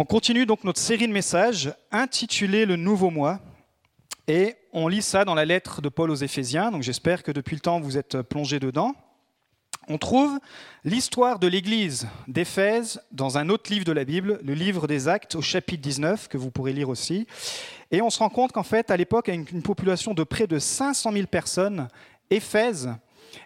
On continue donc notre série de messages intitulée Le Nouveau Mois. Et on lit ça dans la lettre de Paul aux Éphésiens. Donc j'espère que depuis le temps vous êtes plongé dedans. On trouve l'histoire de l'église d'Éphèse dans un autre livre de la Bible, le livre des Actes au chapitre 19, que vous pourrez lire aussi. Et on se rend compte qu'en fait, à l'époque, avec une population de près de 500 000 personnes, Éphèse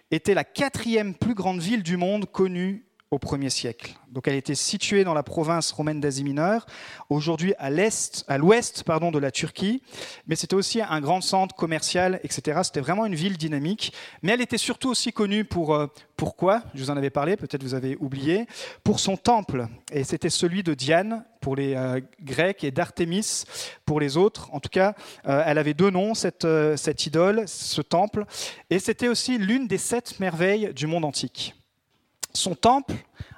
était la quatrième plus grande ville du monde connue au 1er siècle. Donc elle était située dans la province romaine d'Asie mineure, aujourd'hui à l'est, à l'ouest pardon, de la Turquie, mais c'était aussi un grand centre commercial, etc. C'était vraiment une ville dynamique, mais elle était surtout aussi connue pour euh, pourquoi? Je vous en avais parlé, peut-être vous avez oublié, pour son temple, et c'était celui de Diane pour les euh, Grecs et d'Artémis pour les autres. En tout cas, euh, elle avait deux noms cette, cette idole, ce temple, et c'était aussi l'une des sept merveilles du monde antique. Son temple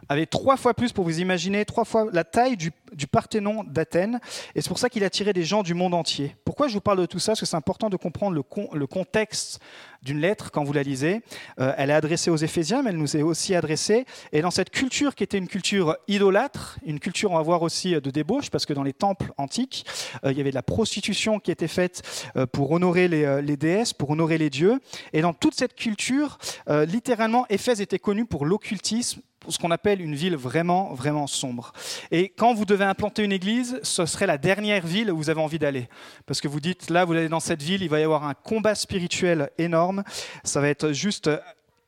avait trois fois plus, pour vous imaginer, trois fois la taille du, Parthénon d'Athènes. Et c'est pour ça qu'il attirait des gens du monde entier. Pourquoi je vous parle de tout ça? Parce que c'est important de comprendre le, contexte d'une lettre quand vous la lisez. Euh, elle est adressée aux Éphésiens, mais elle nous est aussi adressée. Et dans cette culture qui était une culture idolâtre, une culture, on va voir aussi, de débauche, parce que dans les temples antiques, euh, il y avait de la prostitution qui était faite euh, pour honorer les, les, déesses, pour honorer les dieux. Et dans toute cette culture, littéralement, Éphèse était connue pour l'occultisme ce qu'on appelle une ville vraiment, vraiment sombre. Et quand vous devez implanter une église, ce serait la dernière ville où vous avez envie d'aller. Parce que vous dites, là, vous allez dans cette ville, il va y avoir un combat spirituel énorme. Ça va être juste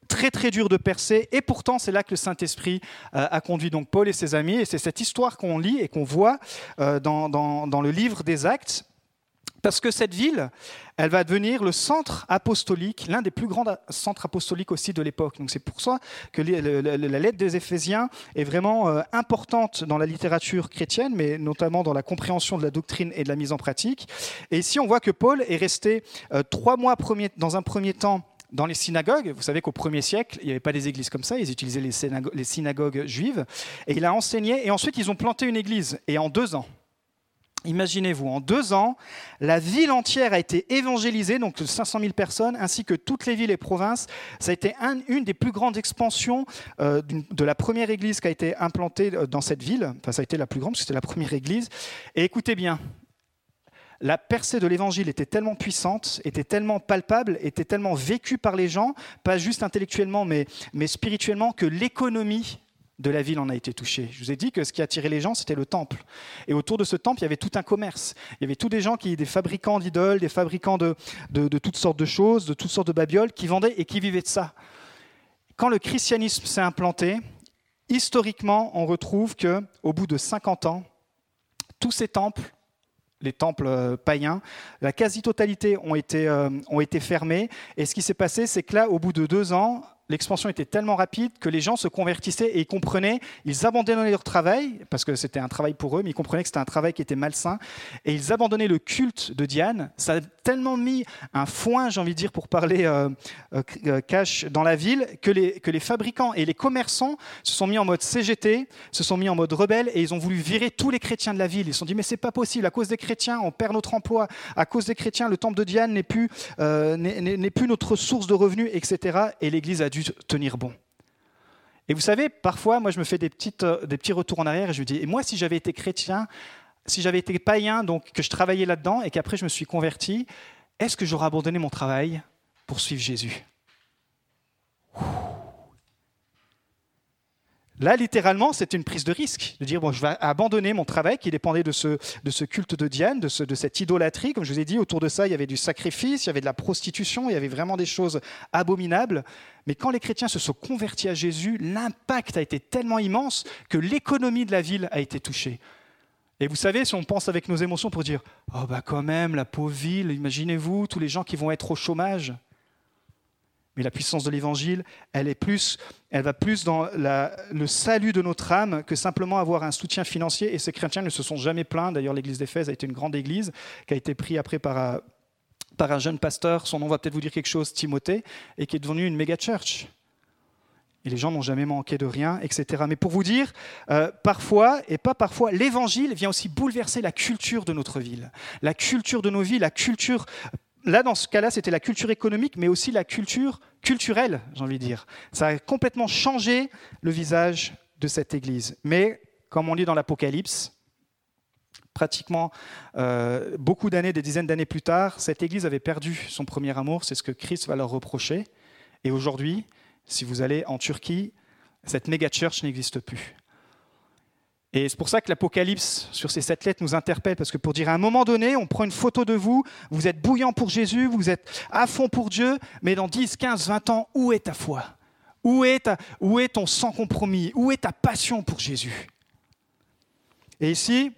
très très dur de percer, et pourtant c'est là que le Saint-Esprit euh, a conduit donc Paul et ses amis, et c'est cette histoire qu'on lit et qu'on voit euh, dans, dans, le livre des Actes, parce que cette ville, elle va devenir le centre apostolique, l'un des plus grands centres apostoliques aussi de l'époque. Donc c'est pour ça que la lettre des Éphésiens est vraiment euh, importante dans la littérature chrétienne, mais notamment dans la compréhension de la doctrine et de la mise en pratique. Et ici, on voit que Paul est resté euh, trois mois dans un premier temps dans les synagogues. Vous savez qu'au premier siècle, il n'y avait pas des églises comme ça, ils utilisaient les synagogues juives. Et il a enseigné, et ensuite ils ont planté une église. Et en deux ans, Imaginez-vous, en deux ans, la ville entière a été évangélisée, donc 500 000 personnes, ainsi que toutes les villes et provinces. Ça a été une des plus grandes expansions euh, de la première église qui a été implantée euh, dans cette ville. Enfin, ça a été la plus grande, parce que c'était la première église. Et écoutez bien, la percée de l'évangile était tellement puissante, était tellement palpable, était tellement vécue par les gens, pas juste intellectuellement, mais, mais spirituellement, que l'économie de la ville en a été touché. Je vous ai dit que ce qui attirait les gens, c'était le temple. Et autour de ce temple, il y avait tout un commerce. Il y avait tous des gens, qui, des fabricants d'idoles, des fabricants de, de, toutes sortes de choses, de toutes sortes de babioles, qui vendaient et qui vivaient de ça. Quand le christianisme s'est implanté, historiquement, on retrouve que, au bout de 50 ans, tous ces temples les temples euh, païens. La quasi-totalité ont été, euh, ont été fermés. Et ce qui s'est passé, c'est que là, au bout de deux ans, l'expansion était tellement rapide que les gens se convertissaient et ils comprenaient, ils abandonnaient leur travail, parce que c'était un travail pour eux, mais ils comprenaient que c'était un travail qui était malsain, et ils abandonnaient le culte de Diane. Tellement mis un foin, j'ai envie de dire, pour parler euh, euh, euh, cash dans la ville, que les, que les fabricants et les commerçants se sont mis en mode CGT, se sont mis en mode rebelle, et ils ont voulu virer tous les chrétiens de la ville. Ils se sont dit, mais c'est pas possible, à cause des chrétiens, on perd notre emploi, à cause des chrétiens, le temple de Diane n'est plus, n'est plus notre source de revenus, etc. Et l'Église a dû tenir bon. Et vous savez, parfois, moi, je me fais des, petites, euh, des petits retours en arrière et je me dis, et moi, si j'avais été chrétien, si j'avais été païen, donc que je travaillais là-dedans et qu'après je me suis converti, est-ce que j'aurais abandonné mon travail pour suivre Jésus? Là, littéralement, c'était une prise de risque, de dire, bon, je vais abandonner mon travail qui dépendait de ce, de ce culte de Diane, de, ce, de cette idolâtrie. Comme je vous ai dit, autour de ça, il y avait du sacrifice, il y avait de la prostitution, il y avait vraiment des choses abominables. Mais quand les chrétiens se sont convertis à Jésus, l'impact a été tellement immense que l'économie de la ville a été touchée. Et vous savez, si on pense avec nos émotions pour dire, oh bah quand même, la pauvre ville, imaginez-vous, tous les gens qui vont être au chômage. Mais la puissance de l'évangile, elle, elle va plus dans le salut de notre âme que simplement avoir un soutien financier. Et ces chrétiens ne se sont jamais plaints. D'ailleurs, l'église d'Éphèse a été une grande église qui a été prise après par, par un jeune pasteur. Son nom va peut-être vous dire quelque chose, Timothée, et qui est devenu une méga church. Et les gens n'ont jamais manqué de rien, etc. Mais pour vous dire, euh, parfois, et pas parfois, l'évangile vient aussi bouleverser la culture de notre ville, la culture de nos vies, la culture là, dans ce cas-là, c'était la culture économique, mais aussi la culture culturelle, j'ai envie de dire. Ça a complètement changé le visage de cette Église. Mais, comme on lit dans l'Apocalypse, pratiquement euh, beaucoup d'années, des dizaines d'années plus tard, cette Église avait perdu son premier amour, c'est ce que Christ va leur reprocher. Et aujourd'hui, si vous allez en Turquie, cette méga church n'existe plus. Et c'est pour ça que l'Apocalypse sur ces sept lettres nous interpelle, parce que pour dire à un moment donné, on prend une photo de vous, vous êtes bouillant pour Jésus, vous êtes à fond pour Dieu, mais dans 10, 15, 20 ans, où est ta foi? Où est, où est ton sans compromis Où est ta passion pour Jésus? Et ici,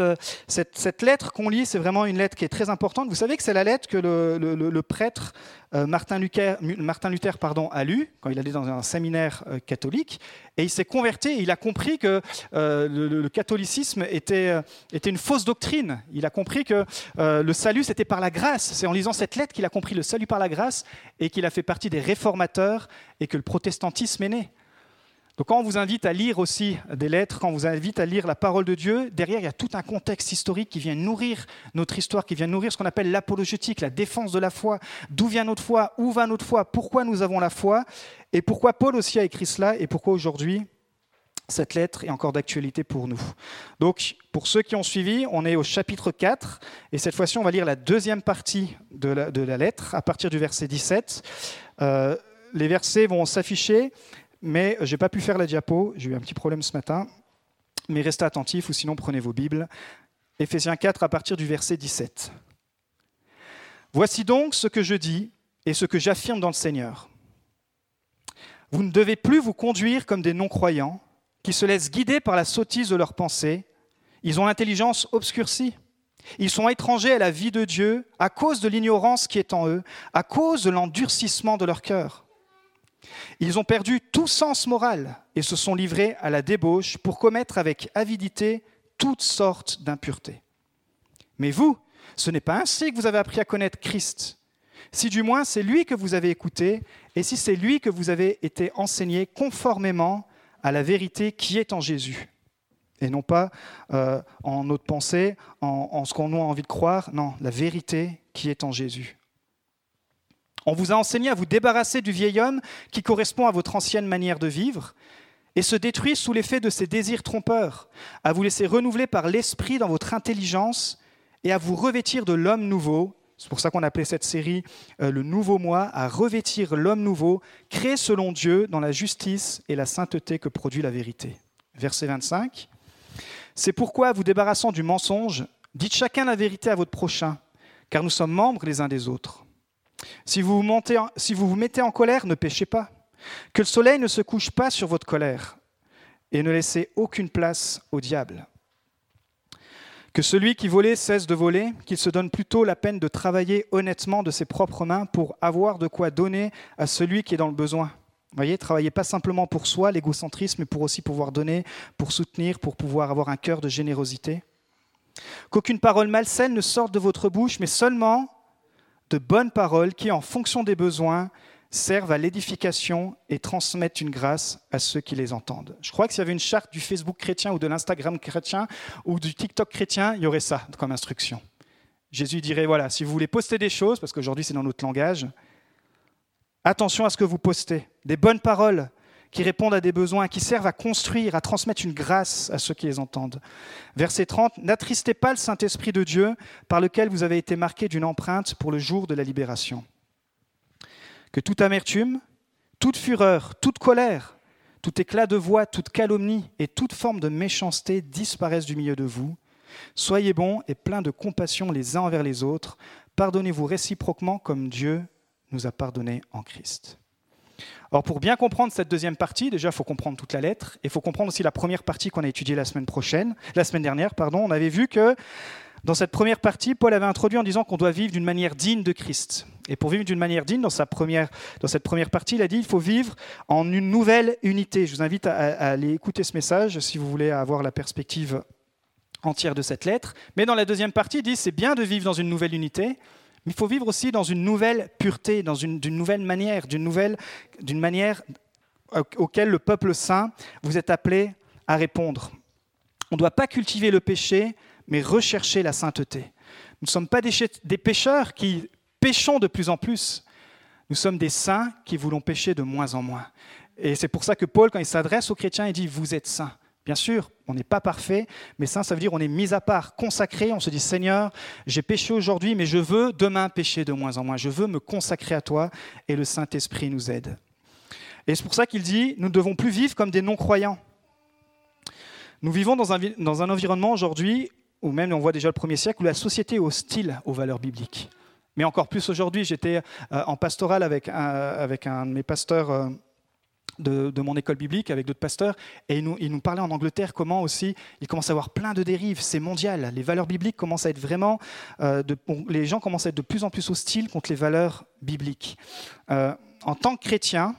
euh, cette, lettre qu'on lit, c'est vraiment une lettre qui est très importante. Vous savez que c'est la lettre que le, prêtre euh, Martin Luther, pardon, a lu quand il allait dans un séminaire euh, catholique. Et il s'est converti il a compris que le, catholicisme était une fausse doctrine. Il a compris que le salut, c'était par la grâce. C'est en lisant cette lettre qu'il a compris le salut par la grâce et qu'il a fait partie des réformateurs et que le protestantisme est né. Donc quand on vous invite à lire aussi des lettres, quand on vous invite à lire la parole de Dieu, derrière il y a tout un contexte historique qui vient nourrir notre histoire, qui vient nourrir ce qu'on appelle l'apologétique, la défense de la foi. D'où vient notre foi? Où va notre foi? Pourquoi nous avons la foi? Et pourquoi Paul aussi a écrit cela? Et pourquoi aujourd'hui cette lettre est encore d'actualité pour nous? Donc, pour ceux qui ont suivi, on est au chapitre 4, et cette fois-ci, on va lire la deuxième partie de la, lettre, à partir du verset 17. Euh, les versets vont s'afficher, mais je n'ai pas pu faire la diapo, j'ai eu un petit problème ce matin. Mais restez attentifs ou sinon prenez vos Bibles. Éphésiens 4 à partir du verset 17. Voici donc ce que je dis et ce que j'affirme dans le Seigneur. Vous ne devez plus vous conduire comme des non-croyants qui se laissent guider par la sottise de leurs pensées. Ils ont l'intelligence obscurcie. Ils sont étrangers à la vie de Dieu à cause de l'ignorance qui est en eux, à cause de l'endurcissement de leur cœur. Ils ont perdu tout sens moral et se sont livrés à la débauche pour commettre avec avidité toutes sortes d'impuretés. Mais vous, ce n'est pas ainsi que vous avez appris à connaître Christ. Si du moins c'est lui que vous avez écouté, et si c'est lui que vous avez été enseigné conformément à la vérité qui est en Jésus, et non pas euh, en notre pensée, en, en ce qu'on a envie de croire, non, la vérité qui est en Jésus. On vous a enseigné à vous débarrasser du vieil homme qui correspond à votre ancienne manière de vivre et se détruit sous l'effet de ses désirs trompeurs, à vous laisser renouveler par l'esprit dans votre intelligence et à vous revêtir de l'homme nouveau. C'est pour ça qu'on appelait cette série euh, le nouveau moi, à revêtir l'homme nouveau, créé selon Dieu dans la justice et la sainteté que produit la vérité. Verset 25. C'est pourquoi, vous débarrassant du mensonge, dites chacun la vérité à votre prochain, car nous sommes membres les uns des autres. Si vous, vous mettez en colère, ne péchez pas. Que le soleil ne se couche pas sur votre colère et ne laissez aucune place au diable. Que celui qui volait cesse de voler, qu'il se donne plutôt la peine de travailler honnêtement de ses propres mains pour avoir de quoi donner à celui qui est dans le besoin. Vous voyez, travaillez pas simplement pour soi, l'égocentrisme, mais pour aussi pouvoir donner, pour soutenir, pour pouvoir avoir un cœur de générosité. Qu'aucune parole malsaine ne sorte de votre bouche, mais seulement de bonnes paroles qui, en fonction des besoins, servent à l'édification et transmettent une grâce à ceux qui les entendent. Je crois que s'il y avait une charte du Facebook chrétien ou de l'Instagram chrétien ou du TikTok chrétien, il y aurait ça comme instruction. Jésus dirait, voilà, si vous voulez poster des choses, parce qu'aujourd'hui c'est dans notre langage, attention à ce que vous postez, des bonnes paroles, qui répondent à des besoins, qui servent à construire, à transmettre une grâce à ceux qui les entendent. Verset 30, N'attristez pas le Saint-Esprit de Dieu par lequel vous avez été marqué d'une empreinte pour le jour de la libération. Que toute amertume, toute fureur, toute colère, tout éclat de voix, toute calomnie et toute forme de méchanceté disparaissent du milieu de vous. Soyez bons et pleins de compassion les uns envers les autres. Pardonnez-vous réciproquement comme Dieu nous a pardonné en Christ. Alors pour bien comprendre cette deuxième partie, déjà il faut comprendre toute la lettre, et il faut comprendre aussi la première partie qu'on a étudiée la semaine prochaine, la semaine dernière, pardon. On avait vu que dans cette première partie, Paul avait introduit en disant qu'on doit vivre d'une manière digne de Christ. Et pour vivre d'une manière digne, dans, sa première, dans cette première partie, il a dit qu'il faut vivre en une nouvelle unité. Je vous invite à, à aller écouter ce message si vous voulez avoir la perspective entière de cette lettre. Mais dans la deuxième partie, il dit c'est bien de vivre dans une nouvelle unité, mais il faut vivre aussi dans une nouvelle pureté, dans une, nouvelle manière, d'une nouvelle, d'une manière auquel le peuple saint vous est appelé à répondre. On ne doit pas cultiver le péché, mais rechercher la sainteté. Nous ne sommes pas des, des pécheurs qui péchons de plus en plus. Nous sommes des saints qui voulons pécher de moins en moins. Et c'est pour ça que Paul, quand il s'adresse aux chrétiens, il dit Vous êtes saints. Bien sûr, on n'est pas parfait, mais saint, ça veut dire on est mis à part, consacré. On se dit Seigneur, j'ai péché aujourd'hui, mais je veux demain pécher de moins en moins. Je veux me consacrer à toi et le Saint-Esprit nous aide. Et c'est pour ça qu'il dit nous ne devons plus vivre comme des non-croyants. Nous vivons dans un, dans un environnement aujourd'hui, ou même on voit déjà le premier siècle, où la société est hostile aux valeurs bibliques. Mais encore plus aujourd'hui, j'étais euh, en pastoral avec un, avec un de mes pasteurs euh, de, mon école biblique, avec d'autres pasteurs, et il nous, nous, parlait en Angleterre comment aussi il commence à avoir plein de dérives, c'est mondial. Les valeurs bibliques commencent à être vraiment, euh, les gens commencent à être de plus en plus hostiles contre les valeurs bibliques. en tant que chrétien,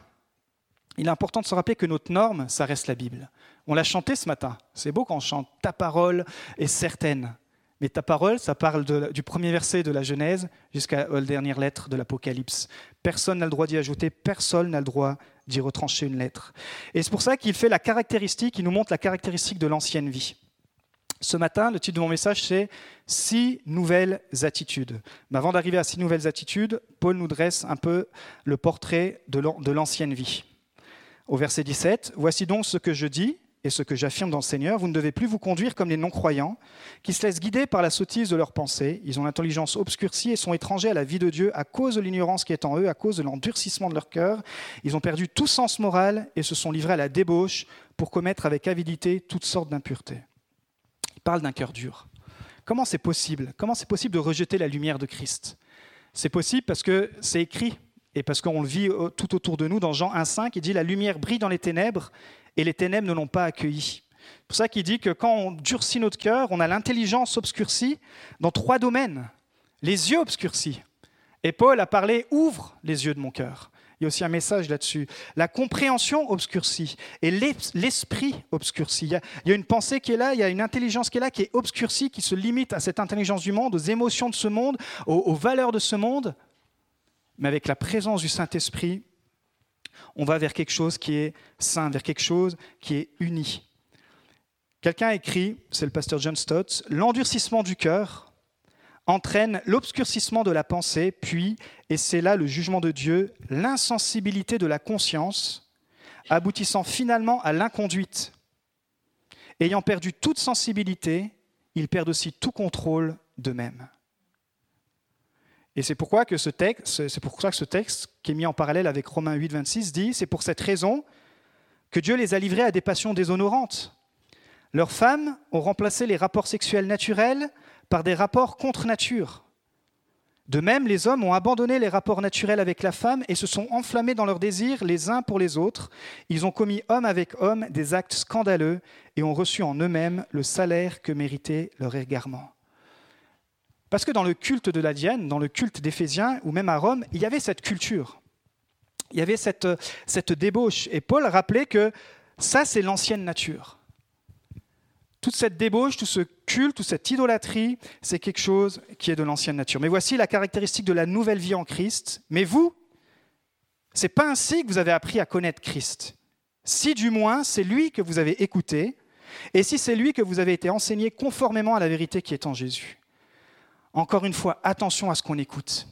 il est important de se rappeler que notre norme, ça reste la Bible. On l'a chanté ce matin. C'est beau quand on chante Ta parole est certaine. Mais ta parole, ça parle du premier verset de la Genèse jusqu'à la dernière lettre de l'Apocalypse. Personne n'a le droit d'y ajouter, personne n'a le droit d'y retrancher une lettre. Et c'est pour ça qu'il fait la caractéristique, il nous montre la caractéristique de l'ancienne vie. Ce matin, le titre de mon message, c'est Six nouvelles attitudes. Mais avant d'arriver à six nouvelles attitudes, Paul nous dresse un peu le portrait de l'ancienne vie au verset 17, Voici donc ce que je dis et ce que j'affirme dans le Seigneur, vous ne devez plus vous conduire comme les non-croyants, qui se laissent guider par la sottise de leurs pensées. Ils ont l'intelligence obscurcie et sont étrangers à la vie de Dieu à cause de l'ignorance qui est en eux, à cause de l'endurcissement de leur cœur. Ils ont perdu tout sens moral et se sont livrés à la débauche pour commettre avec avidité toutes sortes d'impuretés. Il parle d'un cœur dur. Comment c'est possible? Comment c'est possible de rejeter la lumière de Christ? C'est possible parce que c'est écrit et parce qu'on le vit tout autour de nous dans Jean 1,5, il dit La lumière brille dans les ténèbres et les ténèbres ne l'ont pas accueilli. C'est pour ça qu'il dit que quand on durcit notre cœur, on a l'intelligence obscurcie dans trois domaines. Les yeux obscurcis. Et Paul a parlé Ouvre les yeux de mon cœur. Il y a aussi un message là-dessus. La compréhension obscurcie et l'esprit obscurci. Il y, a, une pensée qui est là, il y a une intelligence qui est là, qui est obscurcie, qui se limite à cette intelligence du monde, aux émotions de ce monde, aux valeurs de ce monde mais avec la présence du Saint-Esprit, on va vers quelque chose qui est saint, vers quelque chose qui est uni. Quelqu'un a écrit, c'est le pasteur John Stott, l'endurcissement du cœur entraîne l'obscurcissement de la pensée, puis, et c'est là le jugement de Dieu, l'insensibilité de la conscience, aboutissant finalement à l'inconduite. Ayant perdu toute sensibilité, ils perdent aussi tout contrôle d'eux-mêmes. Et c'est pourquoi ce texte, pour que ce texte qui est mis en parallèle avec Romains 8, 26 dit, c'est pour cette raison que Dieu les a livrés à des passions déshonorantes. Leurs femmes ont remplacé les rapports sexuels naturels par des rapports contre nature. De même, les hommes ont abandonné les rapports naturels avec la femme et se sont enflammés dans leurs désirs les uns pour les autres. Ils ont commis homme avec homme des actes scandaleux et ont reçu en eux-mêmes le salaire que méritait leur égarement. Parce que dans le culte de la Diane, dans le culte d'Éphésiens, ou même à Rome, il y avait cette culture. Il y avait cette, cette débauche. Et Paul rappelait que ça, c'est l'ancienne nature. Toute cette débauche, tout ce culte, toute cette idolâtrie, c'est quelque chose qui est de l'ancienne nature. Mais voici la caractéristique de la nouvelle vie en Christ. Mais vous, c'est pas ainsi que vous avez appris à connaître Christ. Si du moins c'est lui que vous avez écouté, et si c'est lui que vous avez été enseigné conformément à la vérité qui est en Jésus. Encore une fois, attention à ce qu'on écoute.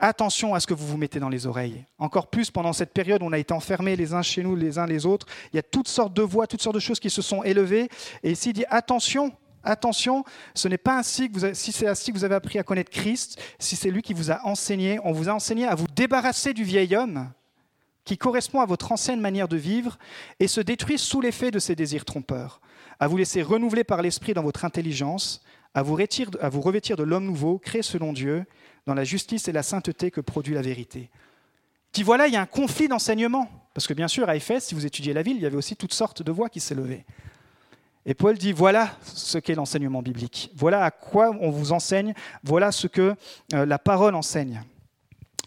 Attention à ce que vous vous mettez dans les oreilles. Encore plus pendant cette période où on a été enfermés les uns chez nous, les uns les autres. Il y a toutes sortes de voix, toutes sortes de choses qui se sont élevées. Et ici, il dit attention, attention, ce n'est pas ainsi que vous avez, si c'est ainsi que vous avez appris à connaître Christ, si c'est lui qui vous a enseigné, on vous a enseigné à vous débarrasser du vieil homme qui correspond à votre ancienne manière de vivre et se détruit sous l'effet de ses désirs trompeurs, à vous laisser renouveler par l'esprit dans votre intelligence à vous, revêtir, de l'homme nouveau, créé selon Dieu, dans la justice et la sainteté que produit la vérité. Tu voilà, il y a un conflit d'enseignement. Parce que bien sûr, à Éphèse, si vous étudiez la ville, il y avait aussi toutes sortes de voix qui s'élevaient. Et Paul dit, voilà ce qu'est l'enseignement biblique. Voilà à quoi on vous enseigne. Voilà ce que euh, la parole enseigne.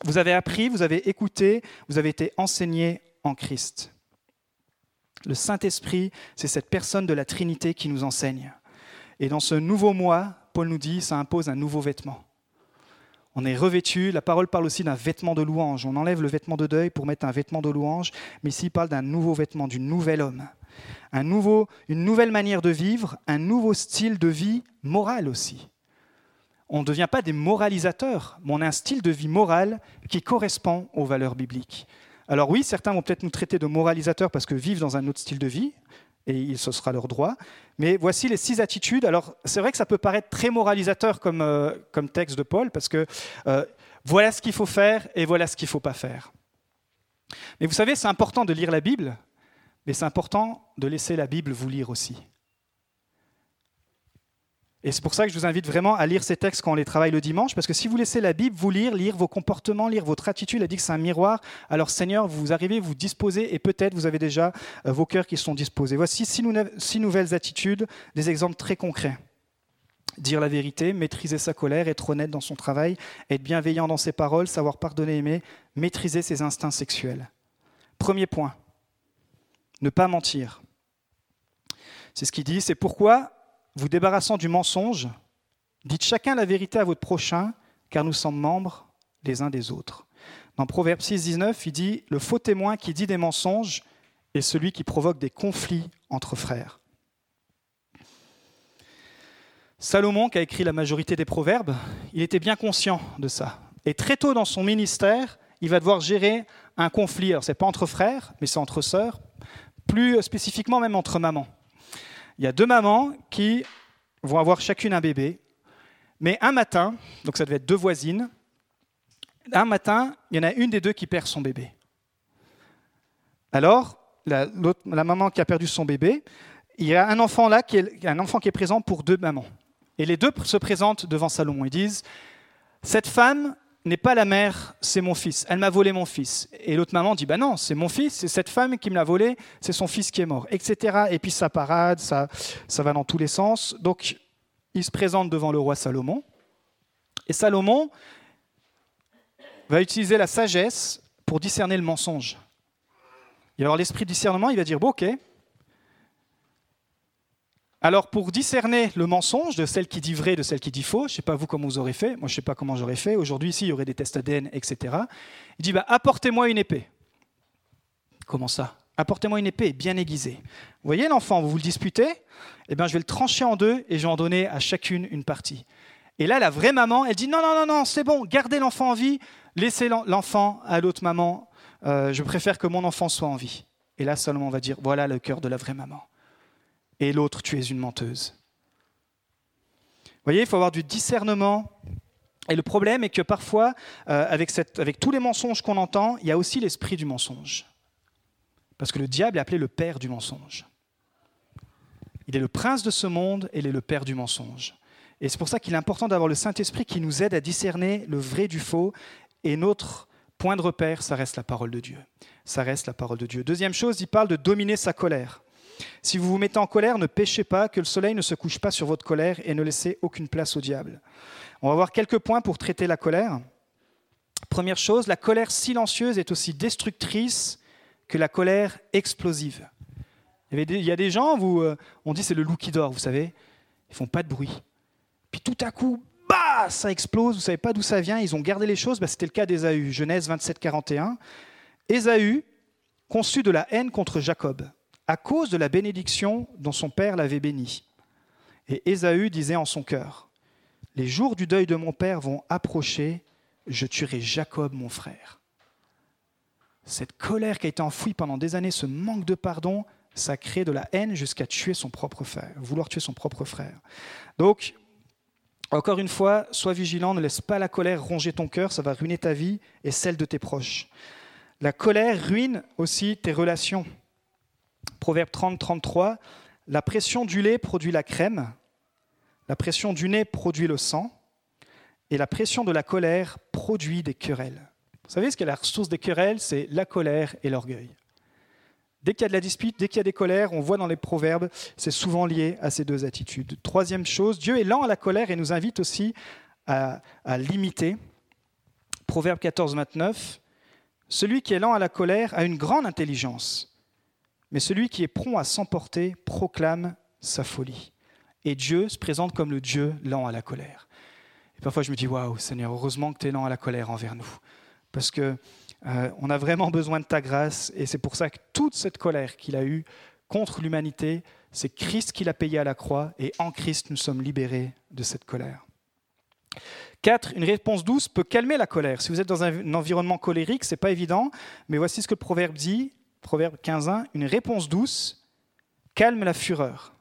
Vous avez appris, vous avez écouté, vous avez été enseigné en Christ. Le Saint-Esprit, c'est cette personne de la Trinité qui nous enseigne. Et dans ce nouveau mois, Paul nous dit, ça impose un nouveau vêtement. On est revêtu, la parole parle aussi d'un vêtement de louange. On enlève le vêtement de deuil pour mettre un vêtement de louange, mais ici il parle d'un nouveau vêtement, du nouvel homme. Une nouvelle manière de vivre, un nouveau style de vie moral aussi. On ne devient pas des moralisateurs, mais on a un style de vie moral qui correspond aux valeurs bibliques. Alors oui, certains vont peut-être nous traiter de moralisateurs parce que vivent dans un autre style de vie, et ce sera leur droit. Mais voici les six attitudes. Alors, c'est vrai que ça peut paraître très moralisateur comme, euh, comme texte de Paul, parce que euh, voilà ce qu'il faut faire et voilà ce qu'il ne faut pas faire. Mais vous savez, c'est important de lire la Bible, mais c'est important de laisser la Bible vous lire aussi. Et c'est pour ça que je vous invite vraiment à lire ces textes quand on les travaille le dimanche, parce que si vous laissez la Bible vous lire, lire vos comportements, lire votre attitude, elle dit que c'est un miroir, alors Seigneur, vous arrivez, vous disposez, et peut-être vous avez déjà euh, vos cœurs qui sont disposés. Voici six, six nouvelles attitudes, des exemples très concrets. Dire la vérité, maîtriser sa colère, être honnête dans son travail, être bienveillant dans ses paroles, savoir pardonner, aimer, maîtriser ses instincts sexuels. Premier point, ne pas mentir. C'est ce qu'il dit, c'est pourquoi vous débarrassant du mensonge, dites chacun la vérité à votre prochain, car nous sommes membres les uns des autres. Dans Proverbe 6, 19, il dit Le faux témoin qui dit des mensonges est celui qui provoque des conflits entre frères. Salomon, qui a écrit la majorité des proverbes, il était bien conscient de ça. Et très tôt dans son ministère, il va devoir gérer un conflit. Alors, ce n'est pas entre frères, mais c'est entre sœurs, plus spécifiquement même entre mamans il y a deux mamans qui vont avoir chacune un bébé, mais un matin, donc ça devait être deux voisines, un matin, il y en a une des deux qui perd son bébé. Alors, la, maman qui a perdu son bébé, il y a un enfant là, qui est, un enfant qui est présent pour deux mamans. Et les deux se présentent devant Salomon. Ils disent, cette femme n'est pas la mère, c'est mon fils. Elle m'a volé mon fils. Et l'autre maman dit, bah non, c'est mon fils, c'est cette femme qui me l'a volé, c'est son fils qui est mort, etc. Et puis ça parade, ça, ça va dans tous les sens. Donc, il se présente devant le roi Salomon. Et Salomon va utiliser la sagesse pour discerner le mensonge. Et alors l'esprit de discernement, il va dire, bon ok, alors pour discerner le mensonge de celle qui dit vrai de celle qui dit faux, je ne sais pas vous comment vous aurez fait, moi je ne sais pas comment j'aurais fait, aujourd'hui ici il y aurait des tests ADN, etc. Il dit bah, apportez-moi une épée. Comment ça? Apportez-moi une épée bien aiguisée. Vous voyez l'enfant, vous vous le disputez Eh bien je vais le trancher en deux et je vais en donner à chacune une partie. Et là la vraie maman, elle dit non, non, non, non, c'est bon, gardez l'enfant en vie, laissez l'enfant à l'autre maman, euh, je préfère que mon enfant soit en vie. Et là Salomon va dire voilà le cœur de la vraie maman et l'autre, tu es une menteuse. Vous voyez, il faut avoir du discernement. Et le problème est que parfois, euh, avec, avec tous les mensonges qu'on entend, il y a aussi l'esprit du mensonge. Parce que le diable est appelé le père du mensonge. Il est le prince de ce monde et il est le père du mensonge. Et c'est pour ça qu'il est important d'avoir le Saint-Esprit qui nous aide à discerner le vrai du faux. Et notre point de repère, ça reste la parole de Dieu. Ça reste la parole de Dieu. Deuxième chose, il parle de dominer sa colère. Si vous vous mettez en colère, ne péchez pas, que le soleil ne se couche pas sur votre colère et ne laissez aucune place au diable. On va voir quelques points pour traiter la colère. Première chose, la colère silencieuse est aussi destructrice que la colère explosive. Il y a des gens, euh, on dit c'est le loup qui dort, vous savez, ils font pas de bruit. Puis tout à coup, bah, ça explose, vous savez pas d'où ça vient, ils ont gardé les choses, bah, c'était le cas d'Ésaü, Genèse 27, 41. Ésaü conçut de la haine contre Jacob à cause de la bénédiction dont son père l'avait béni. Et Ésaü disait en son cœur, Les jours du deuil de mon père vont approcher, je tuerai Jacob mon frère. Cette colère qui a été enfouie pendant des années, ce manque de pardon, ça crée de la haine jusqu'à tuer son propre frère, vouloir tuer son propre frère. Donc, encore une fois, sois vigilant, ne laisse pas la colère ronger ton cœur, ça va ruiner ta vie et celle de tes proches. La colère ruine aussi tes relations. Proverbe 30, 33, la pression du lait produit la crème, la pression du nez produit le sang, et la pression de la colère produit des querelles. Vous savez ce qu'est la source des querelles? C'est la colère et l'orgueil. Dès qu'il y a de la dispute, dès qu'il y a des colères, on voit dans les proverbes, c'est souvent lié à ces deux attitudes. Troisième chose, Dieu est lent à la colère et nous invite aussi à, à l'imiter. Proverbe 14, 29, Celui qui est lent à la colère a une grande intelligence, mais celui qui est prompt à s'emporter proclame sa folie. Et Dieu se présente comme le Dieu lent à la colère. Et parfois je me dis, waouh Seigneur, heureusement que tu es lent à la colère envers nous. Parce que euh, on a vraiment besoin de ta grâce, et c'est pour ça que toute cette colère qu'il a eue contre l'humanité, c'est Christ qui l'a payé à la croix, et en Christ nous sommes libérés de cette colère. 4. Une réponse douce peut calmer la colère. Si vous êtes dans un environnement colérique, ce n'est pas évident, mais voici ce que le proverbe dit Proverbe 15.1, une réponse douce calme la fureur,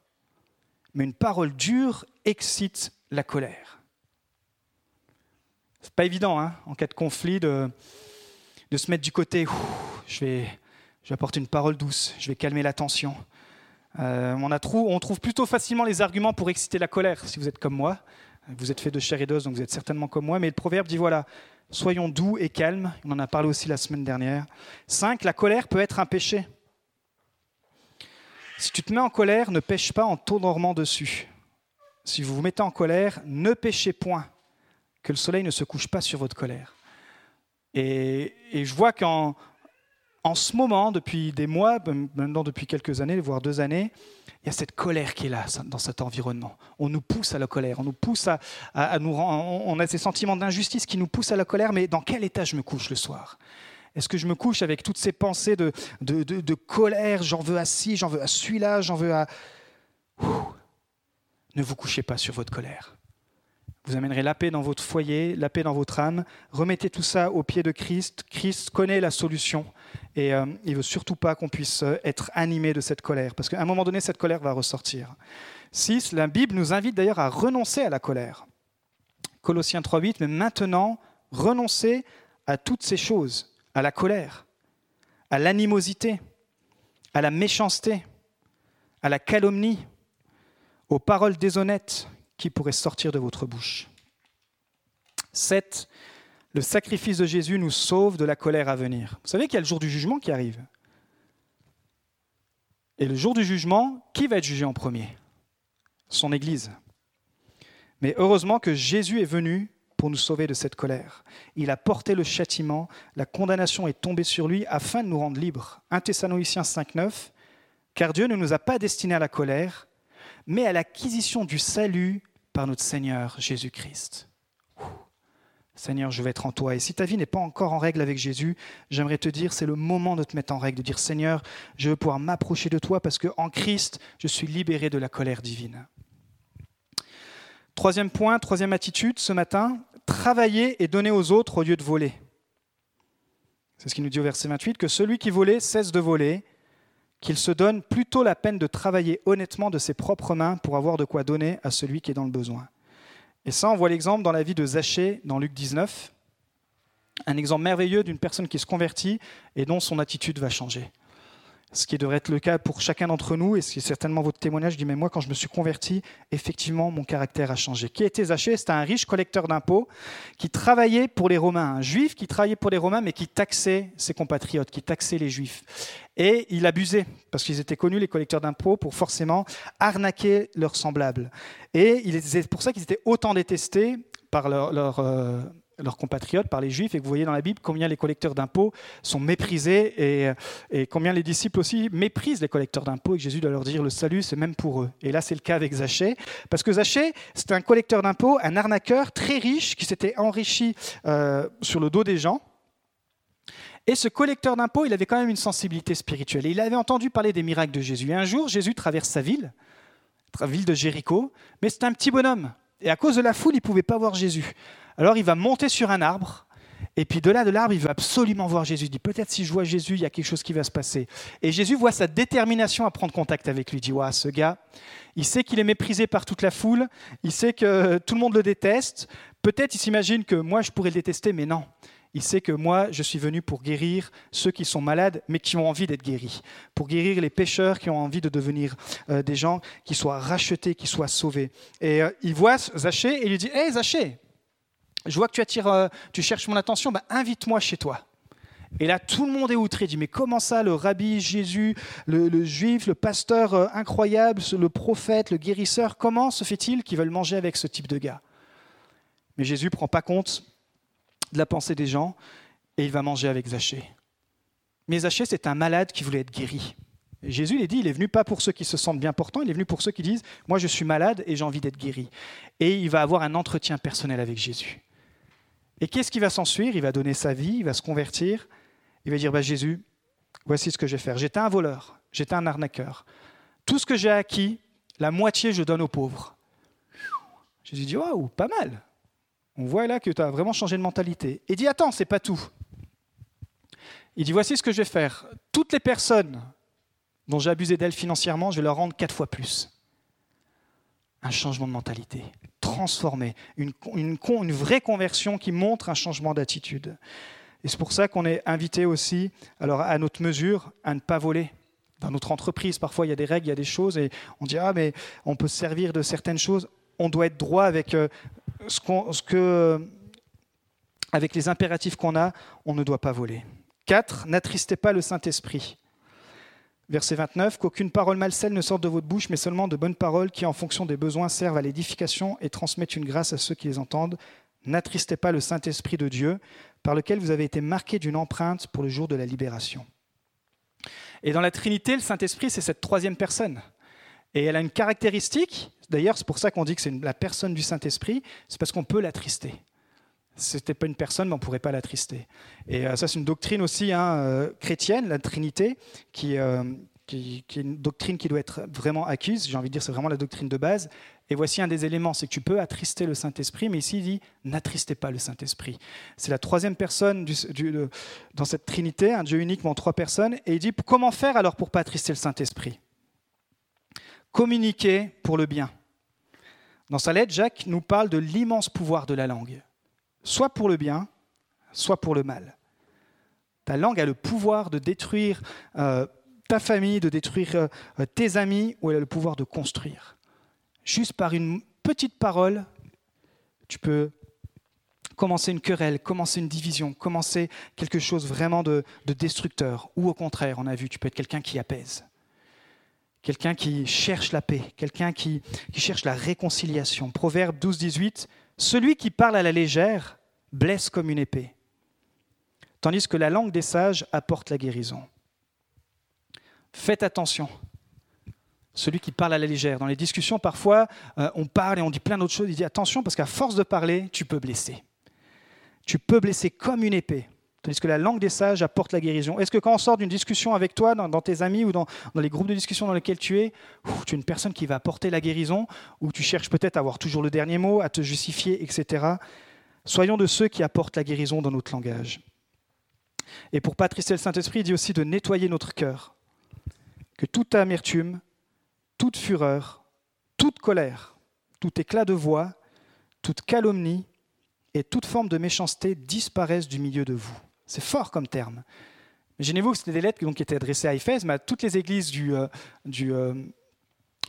mais une parole dure excite la colère. C'est pas évident, hein, en cas de conflit, de, de se mettre du côté. je vais, je vais apporter une parole douce, je vais calmer la tension. Euh, on, a on trouve plutôt facilement les arguments pour exciter la colère, si vous êtes comme moi. Vous êtes fait de chair et d'os, donc vous êtes certainement comme moi. Mais le proverbe dit voilà, soyons doux et calmes. On en a parlé aussi la semaine dernière. 5. La colère peut être un péché. Si tu te mets en colère, ne pêche pas en t'endormant dessus. Si vous vous mettez en colère, ne pêchez point, que le soleil ne se couche pas sur votre colère. Et je vois qu'en en ce moment, depuis des mois, maintenant depuis quelques années, voire deux années, il y a cette colère qui est là dans cet environnement. On nous pousse à la colère, on nous pousse à, nous on a ces sentiments d'injustice qui nous poussent à la colère. Mais dans quel état je me couche le soir? Est-ce que je me couche avec toutes ces pensées de, de, colère J'en veux à ci, j'en veux à celui-là, j'en veux à. Ne vous couchez pas sur votre colère. Vous amènerez la paix dans votre foyer, la paix dans votre âme. Remettez tout ça au pied de Christ. Christ connaît la solution et euh, il ne veut surtout pas qu'on puisse euh, être animé de cette colère, parce qu'à un moment donné, cette colère va ressortir. 6. La Bible nous invite d'ailleurs à renoncer à la colère. Colossiens 3.8, mais maintenant, renoncez à toutes ces choses, à la colère, à l'animosité, à la méchanceté, à la calomnie, aux paroles déshonnêtes qui pourrait sortir de votre bouche. 7. Le sacrifice de Jésus nous sauve de la colère à venir. Vous savez qu'il y a le jour du jugement qui arrive. Et le jour du jugement, qui va être jugé en premier? Son Église. Mais heureusement que Jésus est venu pour nous sauver de cette colère. Il a porté le châtiment, la condamnation est tombée sur lui afin de nous rendre libres. 1 Thessaloniciens 5.9 Car Dieu ne nous a pas destinés à la colère, mais à l'acquisition du salut par notre Seigneur Jésus-Christ. Seigneur, je vais être en toi. Et si ta vie n'est pas encore en règle avec Jésus, j'aimerais te dire, c'est le moment de te mettre en règle, de dire, Seigneur, je veux pouvoir m'approcher de toi parce qu'en Christ, je suis libéré de la colère divine. Troisième point, troisième attitude ce matin, travailler et donner aux autres au lieu de voler. C'est ce qu'il nous dit au verset 28, que celui qui volait cesse de voler qu'il se donne plutôt la peine de travailler honnêtement de ses propres mains pour avoir de quoi donner à celui qui est dans le besoin. Et ça, on voit l'exemple dans la vie de Zachée dans Luc 19, un exemple merveilleux d'une personne qui se convertit et dont son attitude va changer ce qui devrait être le cas pour chacun d'entre nous, et c'est certainement votre témoignage, dit, mais moi, quand je me suis converti, effectivement, mon caractère a changé. Qui était Zachée? C'était un riche collecteur d'impôts qui travaillait pour les Romains, un juif qui travaillait pour les Romains, mais qui taxait ses compatriotes, qui taxait les juifs. Et il abusait, parce qu'ils étaient connus, les collecteurs d'impôts, pour forcément arnaquer leurs semblables. Et c'est pour ça qu'ils étaient autant détestés par leur, euh, leurs compatriotes, par les Juifs, et que vous voyez dans la Bible combien les collecteurs d'impôts sont méprisés et, et, combien les disciples aussi méprisent les collecteurs d'impôts, et que Jésus doit leur dire le salut, c'est même pour eux. Et là, c'est le cas avec Zachée, parce que Zachée, c'est un collecteur d'impôts, un arnaqueur très riche qui s'était enrichi euh, sur le dos des gens. Et ce collecteur d'impôts, il avait quand même une sensibilité spirituelle. Et il avait entendu parler des miracles de Jésus. Et un jour, Jésus traverse sa ville, la ville de Jéricho, mais c'est un petit bonhomme. Et à cause de la foule, il ne pouvait pas voir Jésus. Alors il va monter sur un arbre, et puis de là, de l'arbre, il veut absolument voir Jésus. Il dit, peut-être si je vois Jésus, il y a quelque chose qui va se passer. Et Jésus voit sa détermination à prendre contact avec lui. Il dit, ouais, ce gars, il sait qu'il est méprisé par toute la foule, il sait que tout le monde le déteste. Peut-être il s'imagine que moi, je pourrais le détester, mais non. Il sait que moi, je suis venu pour guérir ceux qui sont malades, mais qui ont envie d'être guéris. Pour guérir les pécheurs qui ont envie de devenir euh, des gens qui soient rachetés, qui soient sauvés. Et euh, il voit Zachée et il lui dit Hé, Zachée, je vois que tu, attires, euh, tu cherches mon attention, bah, invite-moi chez toi. Et là, tout le monde est outré. Il dit, mais comment ça, le rabbi Jésus, le, juif, le pasteur euh, incroyable, le prophète, le guérisseur, comment se fait-il qu'ils veulent manger avec ce type de gars? Mais Jésus ne prend pas compte de la pensée des gens et il va manger avec Zachée. Mais Zachée, c'est un malade qui voulait être guéri. Jésus, il dit, il est venu pas pour ceux qui se sentent bien portants, il est venu pour ceux qui disent, moi je suis malade et j'ai envie d'être guéri. Et il va avoir un entretien personnel avec Jésus. Et qu'est-ce qui va s'ensuivre Il va donner sa vie, il va se convertir, il va dire bah, Jésus, voici ce que je vais faire. J'étais un voleur, j'étais un arnaqueur. Tout ce que j'ai acquis, la moitié, je donne aux pauvres. Jésus dit Waouh, pas mal. On voit là que tu as vraiment changé de mentalité. Et dit Attends, c'est pas tout. Il dit Voici ce que je vais faire. Toutes les personnes dont j'ai abusé d'elles financièrement, je vais leur rendre quatre fois plus. Un changement de mentalité, transformé, une, une vraie conversion qui montre un changement d'attitude. Et c'est pour ça qu'on est invité aussi, alors à notre mesure, à ne pas voler. Dans notre entreprise, parfois il y a des règles, il y a des choses, et on dit ah mais on peut se servir de certaines choses. On doit être droit avec euh, ce, avec les impératifs qu'on a. On ne doit pas voler. 4. N'attristez pas le Saint-Esprit. Verset 29, qu'aucune parole malsaine ne sorte de votre bouche, mais seulement de bonnes paroles qui, en fonction des besoins, servent à l'édification et transmettent une grâce à ceux qui les entendent. N'attristez pas le Saint-Esprit de Dieu, par lequel vous avez été marqué d'une empreinte pour le jour de la libération. Et dans la Trinité, le Saint-Esprit, c'est cette troisième personne. Et elle a une caractéristique, d'ailleurs c'est pour ça qu'on dit que c'est la personne du Saint-Esprit, c'est parce qu'on peut l'attrister. Ce n'était pas une personne, mais on ne pourrait pas l'attrister. Et euh, ça, c'est une doctrine aussi hein, euh, chrétienne, la Trinité, qui, euh, qui, est une doctrine qui doit être vraiment acquise. J'ai envie de dire, c'est vraiment la doctrine de base. Et voici un des éléments, c'est que tu peux attrister le Saint-Esprit, mais ici il dit n'attristez pas le Saint-Esprit. C'est la troisième personne dans cette Trinité, un Dieu unique, mais en trois personnes. Et il dit comment faire alors pour pas attrister le Saint-Esprit? Communiquer pour le bien. Dans sa lettre, Jacques nous parle de l'immense pouvoir de la langue, soit pour le bien, soit pour le mal. Ta langue a le pouvoir de détruire euh, ta famille, de détruire euh, tes amis, ou elle a le pouvoir de construire juste par une petite parole, tu peux commencer une querelle, commencer une division, commencer quelque chose vraiment de, destructeur. Ou au contraire, on a vu, tu peux être quelqu'un qui apaise, quelqu'un qui cherche la paix, quelqu'un qui, qui cherche la réconciliation. Proverbe 12, 18, Celui qui parle à la légère blesse comme une épée, tandis que la langue des sages apporte la guérison. Faites attention celui qui parle à la légère. Dans les discussions, parfois, euh, on parle et on dit plein d'autres choses. Il dit attention, parce qu'à force de parler, tu peux blesser. Tu peux blesser comme une épée. Tandis que la langue des sages apporte la guérison? Est-ce que quand on sort d'une discussion avec toi, dans, tes amis ou dans, les groupes de discussion dans lesquels tu es, tu es une personne qui va apporter la guérison, ou tu cherches peut-être à avoir toujours le dernier mot, à te justifier, etc. Soyons de ceux qui apportent la guérison dans notre langage. Et pour pas trister le Saint-Esprit, il dit aussi de nettoyer notre cœur. Que toute amertume, toute fureur, toute colère, tout éclat de voix, toute calomnie et toute forme de méchanceté disparaissent du milieu de vous. C'est fort comme terme. Imaginez-vous que c'était des lettres qui étaient adressées à Éphèse, mais à toutes les églises du, euh, euh,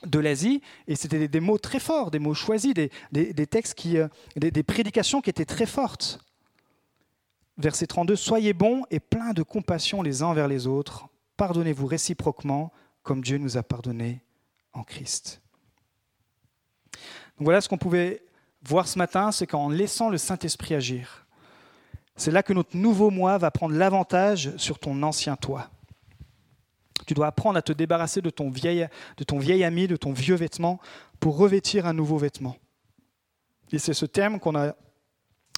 de l'Asie, et c'était des, mots très forts, des mots choisis, des, textes qui, euh, des, prédications qui étaient très fortes. Verset 32, Soyez bons et pleins de compassion les uns envers les autres, pardonnez-vous réciproquement comme Dieu nous a pardonné en Christ. Donc voilà ce qu'on pouvait voir ce matin, c'est qu'en laissant le Saint-Esprit agir, c'est là que notre nouveau moi va prendre l'avantage sur ton ancien toi. Tu dois apprendre à te débarrasser de ton, vieil, de ton ami, de ton vieux vêtement, pour revêtir un nouveau vêtement. Et c'est ce terme qu'on a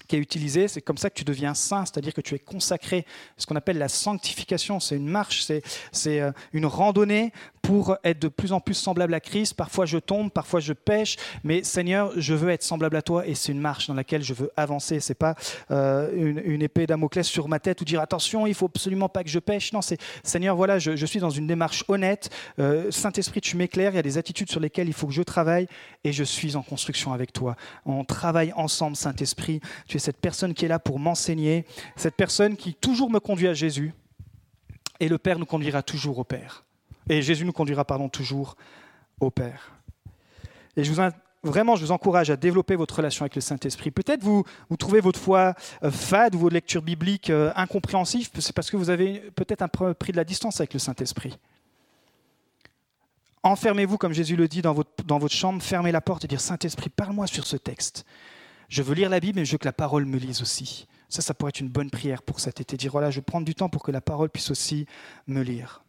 qui est utilisé, c'est comme ça que tu deviens saint, c'est-à-dire que tu es consacré. Ce qu'on appelle la sanctification, c'est une marche, c'est euh, une randonnée pour être de plus en plus semblable à Christ. Parfois je tombe, parfois je pêche, mais Seigneur, je veux être semblable à toi et c'est une marche dans laquelle je veux avancer. C'est pas euh, une, épée Damoclès sur ma tête ou dire attention, il faut absolument pas que je pêche. Non, c'est Seigneur, voilà, je, suis dans une démarche honnête. Euh, Saint-Esprit, tu m'éclaires. Il y a des attitudes sur lesquelles il faut que je travaille et je suis en construction avec toi. On travaille ensemble, Saint-Esprit. Cette personne qui est là pour m'enseigner, cette personne qui toujours me conduit à Jésus et le Père nous conduira toujours au Père. Et Jésus nous conduira pardon, toujours au Père. Et je vous, vraiment, je vous encourage à développer votre relation avec le Saint-Esprit. Peut-être vous, vous trouvez votre foi euh, fade ou vos lectures bibliques euh, incompréhensives, c'est parce que vous avez peut-être un pris de la distance avec le Saint-Esprit. Enfermez-vous, comme Jésus le dit, dans votre, dans votre chambre, fermez la porte et dire Saint-Esprit, parle-moi sur ce texte. Je veux lire la Bible, mais je veux que la parole me lise aussi. Ça, ça pourrait être une bonne prière pour cet été. Dire voilà, je vais prendre du temps pour que la parole puisse aussi me lire.